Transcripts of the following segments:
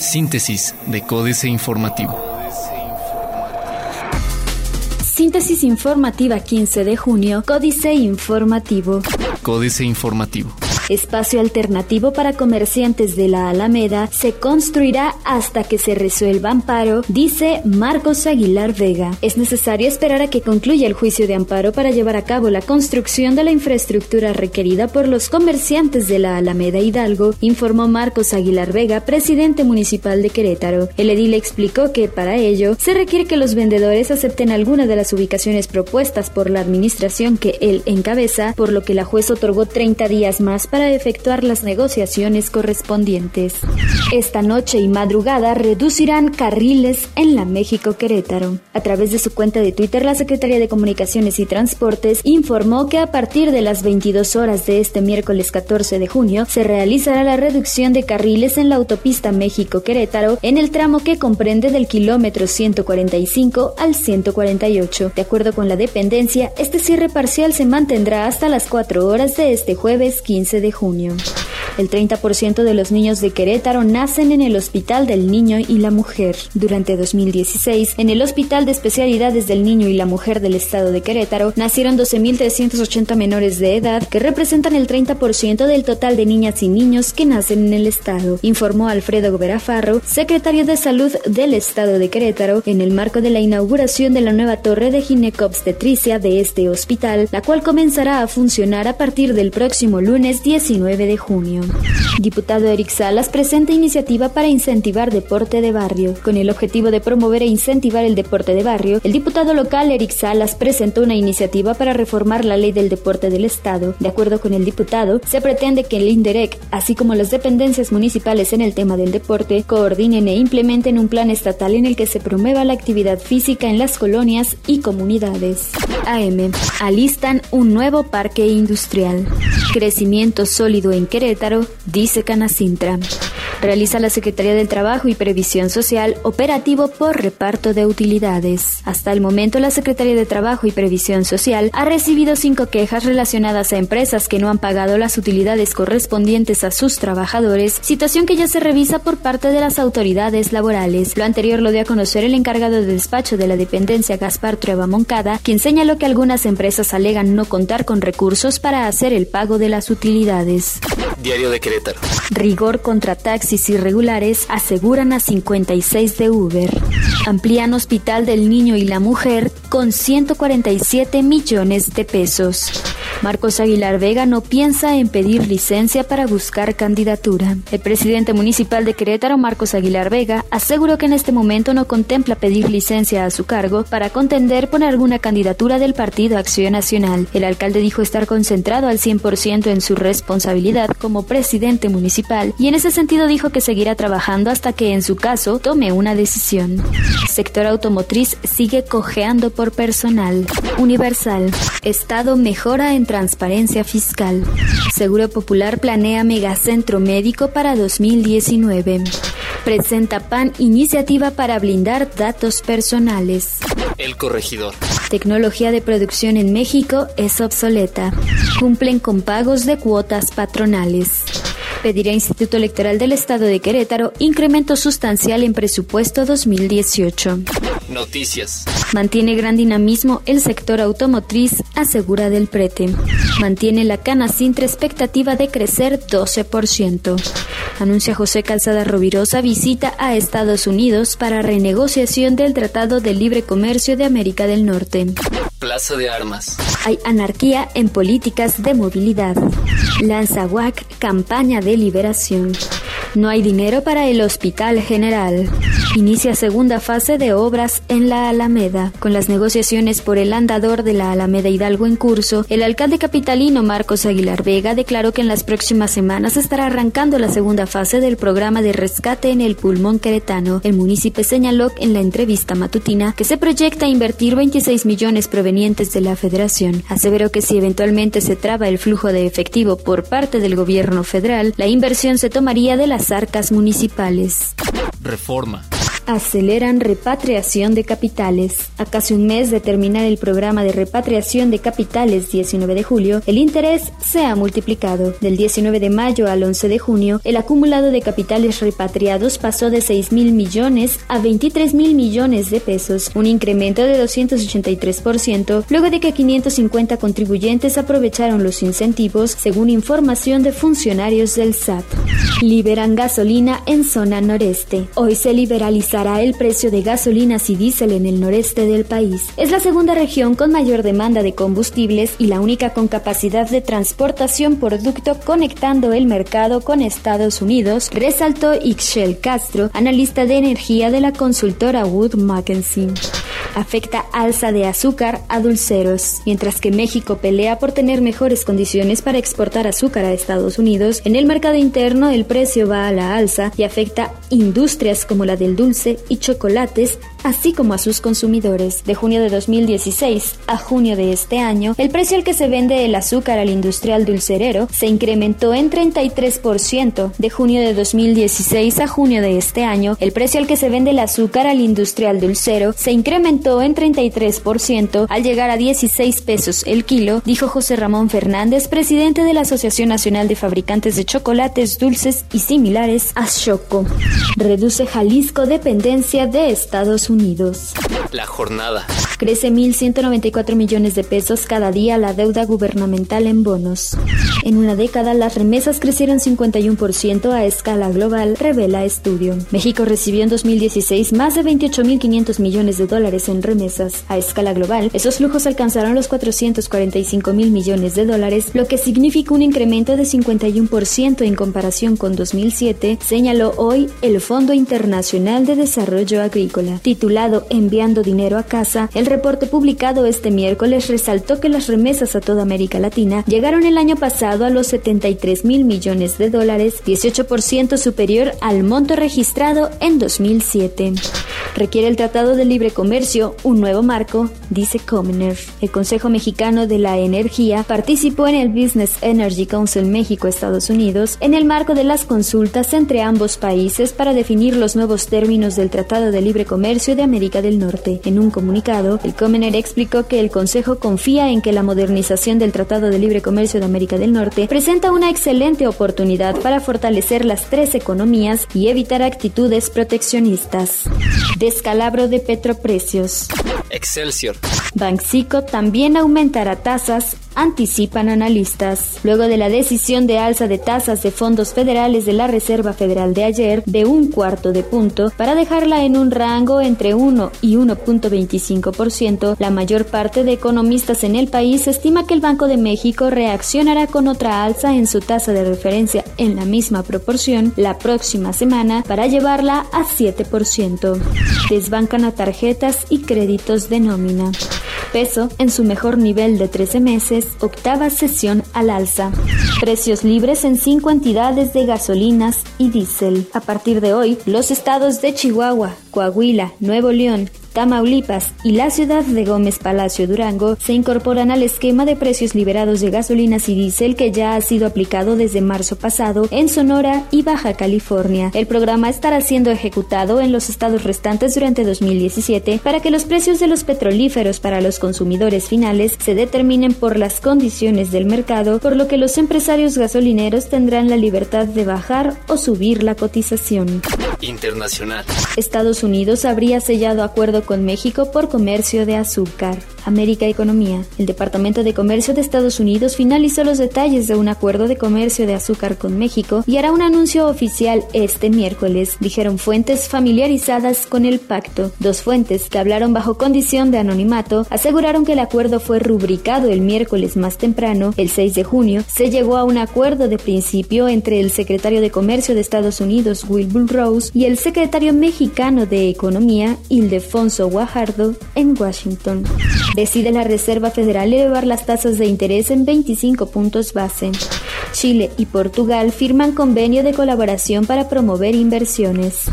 Síntesis de Códice Informativo. Síntesis informativa 15 de junio, Códice Informativo. Códice Informativo espacio alternativo para comerciantes de la Alameda, se construirá hasta que se resuelva amparo, dice Marcos Aguilar Vega. Es necesario esperar a que concluya el juicio de amparo para llevar a cabo la construcción de la infraestructura requerida por los comerciantes de la Alameda Hidalgo, informó Marcos Aguilar Vega, presidente municipal de Querétaro. El edil explicó que para ello se requiere que los vendedores acepten alguna de las ubicaciones propuestas por la administración que él encabeza, por lo que la juez otorgó 30 días más para para efectuar las negociaciones correspondientes. Esta noche y madrugada reducirán carriles en la México Querétaro. A través de su cuenta de Twitter, la Secretaría de Comunicaciones y Transportes informó que a partir de las 22 horas de este miércoles 14 de junio se realizará la reducción de carriles en la autopista México Querétaro en el tramo que comprende del kilómetro 145 al 148. De acuerdo con la dependencia, este cierre parcial se mantendrá hasta las 4 horas de este jueves 15 de junio. El 30% de los niños de Querétaro nacen en el Hospital del Niño y la Mujer. Durante 2016, en el Hospital de Especialidades del Niño y la Mujer del Estado de Querétaro, nacieron 12.380 menores de edad, que representan el 30% del total de niñas y niños que nacen en el Estado, informó Alfredo Goberafarro, secretario de Salud del Estado de Querétaro, en el marco de la inauguración de la nueva torre de ginecobstetricia de este hospital, la cual comenzará a funcionar a partir del próximo lunes 19 de junio. Diputado Eric Salas presenta iniciativa para incentivar deporte de barrio. Con el objetivo de promover e incentivar el deporte de barrio, el diputado local Eric Salas presentó una iniciativa para reformar la ley del deporte del Estado. De acuerdo con el diputado, se pretende que el INDEREC, así como las dependencias municipales en el tema del deporte, coordinen e implementen un plan estatal en el que se promueva la actividad física en las colonias y comunidades. AM. Alistan un nuevo parque industrial. Crecimiento sólido en Querétaro, dice Canacintra. Realiza la Secretaría del Trabajo y Previsión Social operativo por reparto de utilidades. Hasta el momento, la Secretaría de Trabajo y Previsión Social ha recibido cinco quejas relacionadas a empresas que no han pagado las utilidades correspondientes a sus trabajadores, situación que ya se revisa por parte de las autoridades laborales. Lo anterior lo dio a conocer el encargado de despacho de la dependencia Gaspar Trueba Moncada, quien señaló que algunas empresas alegan no contar con recursos para hacer el pago de las utilidades. Diario de Querétaro. Rigor contra taxis irregulares aseguran a 56 de Uber. Amplían Hospital del Niño y la Mujer con 147 millones de pesos. Marcos Aguilar Vega no piensa en pedir licencia para buscar candidatura. El presidente municipal de Querétaro, Marcos Aguilar Vega, aseguró que en este momento no contempla pedir licencia a su cargo para contender por alguna candidatura del Partido Acción Nacional. El alcalde dijo estar concentrado al 100% en su responsabilidad como presidente municipal y en ese sentido dijo que seguirá trabajando hasta que en su caso tome una decisión. Sector automotriz sigue cojeando por personal. Universal. Estado mejora en transparencia fiscal. Seguro Popular planea megacentro médico para 2019. Presenta PAN iniciativa para blindar datos personales. El corregidor. Tecnología de producción en México es obsoleta. Cumplen con pagos de cuotas patronales pedirá Instituto Electoral del Estado de Querétaro incremento sustancial en presupuesto 2018. Noticias. Mantiene gran dinamismo el sector automotriz, asegura del prete. Mantiene la cana sin expectativa de crecer 12%. Anuncia José Calzada Rovirosa visita a Estados Unidos para renegociación del Tratado de Libre Comercio de América del Norte. Plaza de Armas. Hay anarquía en políticas de movilidad. Lanza WAC campaña de liberación. No hay dinero para el Hospital General. Inicia segunda fase de obras en la Alameda. Con las negociaciones por el andador de la Alameda Hidalgo en curso, el alcalde capitalino Marcos Aguilar Vega declaró que en las próximas semanas estará arrancando la segunda fase del programa de rescate en el pulmón queretano. El municipio señaló en la entrevista matutina que se proyecta invertir 26 millones provenientes de la federación. Aseveró que si eventualmente se traba el flujo de efectivo por parte del gobierno federal, la inversión se tomaría de las arcas municipales. Reforma. Aceleran repatriación de capitales. A casi un mes de terminar el programa de repatriación de capitales 19 de julio, el interés se ha multiplicado. Del 19 de mayo al 11 de junio, el acumulado de capitales repatriados pasó de 6 mil millones a 23 mil millones de pesos, un incremento de 283%, luego de que 550 contribuyentes aprovecharon los incentivos, según información de funcionarios del SAT. Liberan gasolina en zona noreste. Hoy se liberalizará el precio de gasolinas y diésel en el noreste del país. Es la segunda región con mayor demanda de combustibles y la única con capacidad de transportación por ducto conectando el mercado con Estados Unidos, resaltó Ixchel Castro, analista de energía de la consultora Wood Mackenzie afecta alza de azúcar a dulceros. Mientras que México pelea por tener mejores condiciones para exportar azúcar a Estados Unidos, en el mercado interno el precio va a la alza y afecta industrias como la del dulce y chocolates, así como a sus consumidores. De junio de 2016 a junio de este año, el precio al que se vende el azúcar al industrial dulcerero se incrementó en 33%. De junio de 2016 a junio de este año, el precio al que se vende el azúcar al industrial dulcero se incrementó en 33% al llegar a 16 pesos el kilo, dijo José Ramón Fernández, presidente de la Asociación Nacional de Fabricantes de Chocolates, Dulces y Similares, ASHOCO. Reduce Jalisco dependencia de Estados Unidos. La jornada. Crece 1.194 millones de pesos cada día la deuda gubernamental en bonos. En una década, las remesas crecieron 51% a escala global, revela estudio. México recibió en 2016 más de 28.500 millones de dólares en remesas. A escala global, esos flujos alcanzaron los 445 mil millones de dólares, lo que significa un incremento de 51% en comparación con 2007, señaló hoy el Fondo Internacional de Desarrollo Agrícola. Titulado Enviando dinero a casa, el reporte publicado este miércoles resaltó que las remesas a toda América Latina llegaron el año pasado a los 73 mil millones de dólares, 18% superior al monto registrado en 2007. Requiere el Tratado de Libre Comercio un nuevo marco, dice Comener. El Consejo Mexicano de la Energía participó en el Business Energy Council México-Estados Unidos en el marco de las consultas entre ambos países para definir los nuevos términos del Tratado de Libre Comercio de América del Norte. En un comunicado, el Comener explicó que el Consejo confía en que la modernización del Tratado de Libre Comercio de América del Norte presenta una excelente oportunidad para fortalecer las tres economías y evitar actitudes proteccionistas. Descalabro de petroprecios. Excelsior. Banxico también aumentará tasas anticipan analistas. Luego de la decisión de alza de tasas de fondos federales de la Reserva Federal de ayer de un cuarto de punto para dejarla en un rango entre 1 y 1.25%, la mayor parte de economistas en el país estima que el Banco de México reaccionará con otra alza en su tasa de referencia en la misma proporción la próxima semana para llevarla a 7%. Desbancan a tarjetas y créditos de nómina. Peso en su mejor nivel de 13 meses octava sesión al alza. Precios libres en cinco entidades de gasolinas y diésel. A partir de hoy, los estados de Chihuahua, Coahuila, Nuevo León, Tamaulipas y la ciudad de Gómez Palacio Durango se incorporan al esquema de precios liberados de gasolinas y diésel que ya ha sido aplicado desde marzo pasado en Sonora y Baja California. El programa estará siendo ejecutado en los estados restantes durante 2017 para que los precios de los petrolíferos para los consumidores finales se determinen por las condiciones del mercado, por lo que los empresarios gasolineros tendrán la libertad de bajar o subir la cotización. Internacional. Estados Unidos habría sellado acuerdo con México por comercio de azúcar. América Economía. El Departamento de Comercio de Estados Unidos finalizó los detalles de un acuerdo de comercio de azúcar con México y hará un anuncio oficial este miércoles, dijeron fuentes familiarizadas con el pacto. Dos fuentes que hablaron bajo condición de anonimato aseguraron que el acuerdo fue rubricado el miércoles más temprano, el 6 de junio, se llegó a un acuerdo de principio entre el secretario de Comercio de Estados Unidos, Wilbur Rose, y el secretario mexicano de Economía, Ildefonso Guajardo, en Washington decide la Reserva Federal elevar las tasas de interés en 25 puntos base. Chile y Portugal firman convenio de colaboración para promover inversiones.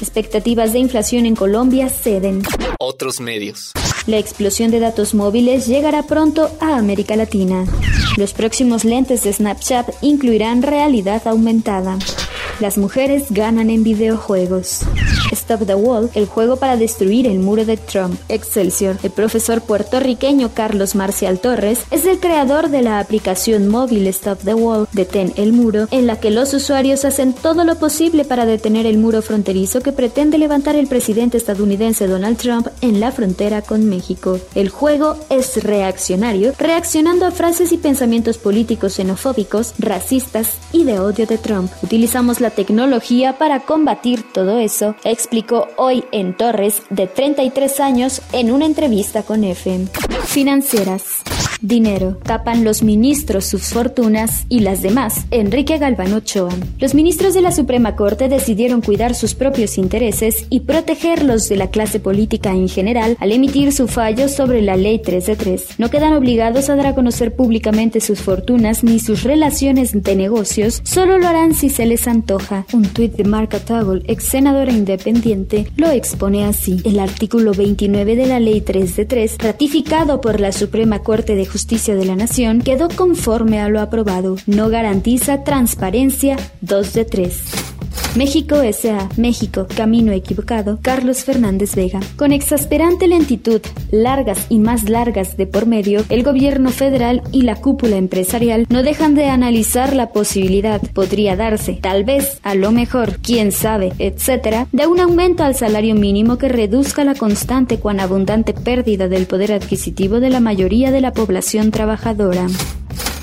Expectativas de inflación en Colombia ceden. Otros medios. La explosión de datos móviles llegará pronto a América Latina. Los próximos lentes de Snapchat incluirán realidad aumentada. Las mujeres ganan en videojuegos. Stop the Wall, el juego para destruir el muro de Trump. Excelsior. El profesor puertorriqueño Carlos Marcial Torres es el creador de la aplicación móvil Stop the Wall, Detén el muro, en la que los usuarios hacen todo lo posible para detener el muro fronterizo que pretende levantar el presidente estadounidense Donald Trump en la frontera con México. El juego es reaccionario, reaccionando a frases y pensamientos políticos xenofóbicos, racistas y de odio de Trump. Utilizamos la tecnología para combatir todo eso, explicó hoy en Torres, de 33 años, en una entrevista con FM. Financieras. Dinero. Tapan los ministros sus fortunas y las demás. Enrique Galván Ochoa. Los ministros de la Suprema Corte decidieron cuidar sus propios intereses y proteger los de la clase política en general al emitir su fallo sobre la Ley 3 de 3. No quedan obligados a dar a conocer públicamente sus fortunas ni sus relaciones de negocios, solo lo harán si se les antoja. Un tuit de Marca Tagol, ex senadora independiente, lo expone así. El artículo 29 de la Ley 3 de 3, ratificado por la Suprema Corte de Justicia de la Nación quedó conforme a lo aprobado. No garantiza transparencia 2 de 3. México S.A. México, camino equivocado, Carlos Fernández Vega. Con exasperante lentitud, largas y más largas de por medio, el gobierno federal y la cúpula empresarial no dejan de analizar la posibilidad, podría darse, tal vez, a lo mejor, quién sabe, etcétera, de un aumento al salario mínimo que reduzca la constante cuan abundante pérdida del poder adquisitivo de la mayoría de la población trabajadora.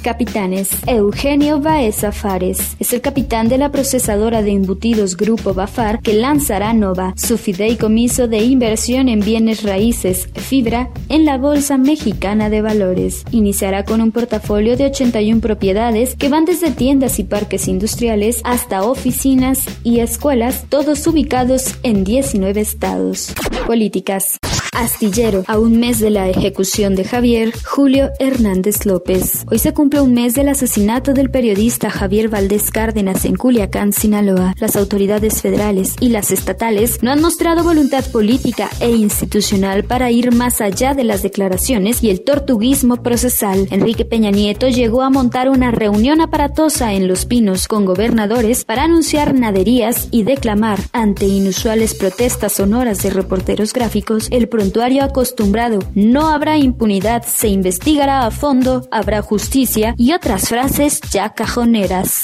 Capitanes. Eugenio Baeza Fares es el capitán de la procesadora de embutidos Grupo Bafar que lanzará Nova, su fideicomiso de inversión en bienes raíces, fibra, en la Bolsa Mexicana de Valores. Iniciará con un portafolio de 81 propiedades que van desde tiendas y parques industriales hasta oficinas y escuelas, todos ubicados en 19 estados. Políticas. Astillero, a un mes de la ejecución de Javier Julio Hernández López. Hoy se cumple un mes del asesinato del periodista Javier Valdés Cárdenas en Culiacán, Sinaloa. Las autoridades federales y las estatales no han mostrado voluntad política e institucional para ir más allá de las declaraciones y el tortuguismo procesal. Enrique Peña Nieto llegó a montar una reunión aparatosa en Los Pinos con gobernadores para anunciar naderías y declamar ante inusuales protestas sonoras de reporteros gráficos el prontuario acostumbrado. No habrá impunidad, se investigará a fondo, habrá justicia y otras frases ya cajoneras.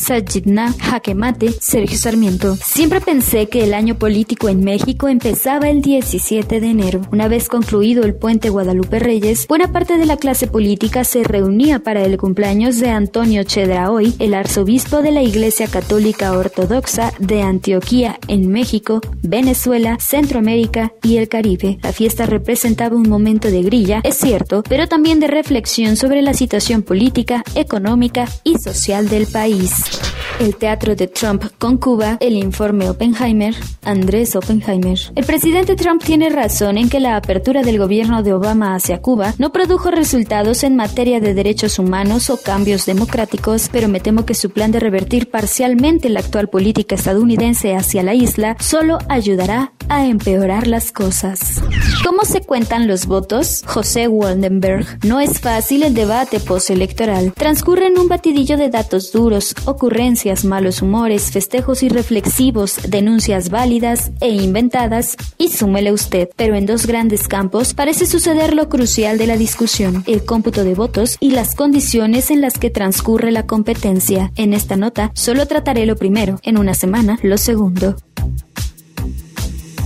Sajidna, Jaquemate, Sergio Sarmiento. Siempre pensé que el año político en México empezaba el 17 de enero. Una vez concluido el puente Guadalupe Reyes, buena parte de la clase política se reunía para el cumpleaños de Antonio Chedraoy, el arzobispo de la Iglesia Católica Ortodoxa de Antioquía en México, Venezuela, Centroamérica y el Caribe. La fiesta representaba un momento de grilla, es cierto, pero también de reflexión sobre la situación política, económica y social del país. El teatro de Trump con Cuba, el informe Oppenheimer, Andrés Oppenheimer. El presidente Trump tiene razón en que la apertura del gobierno de Obama hacia Cuba no produjo resultados en materia de derechos humanos o cambios democráticos, pero me temo que su plan de revertir parcialmente la actual política estadounidense hacia la isla solo ayudará a empeorar las cosas. ¿Cómo se cuentan los votos? José Waldenberg. No es fácil el debate postelectoral. Transcurre en un batidillo de datos duros, ocurrencias, malos humores, festejos irreflexivos, denuncias válidas e inventadas, y súmele usted. Pero en dos grandes campos parece suceder lo crucial de la discusión, el cómputo de votos y las condiciones en las que transcurre la competencia. En esta nota solo trataré lo primero, en una semana lo segundo.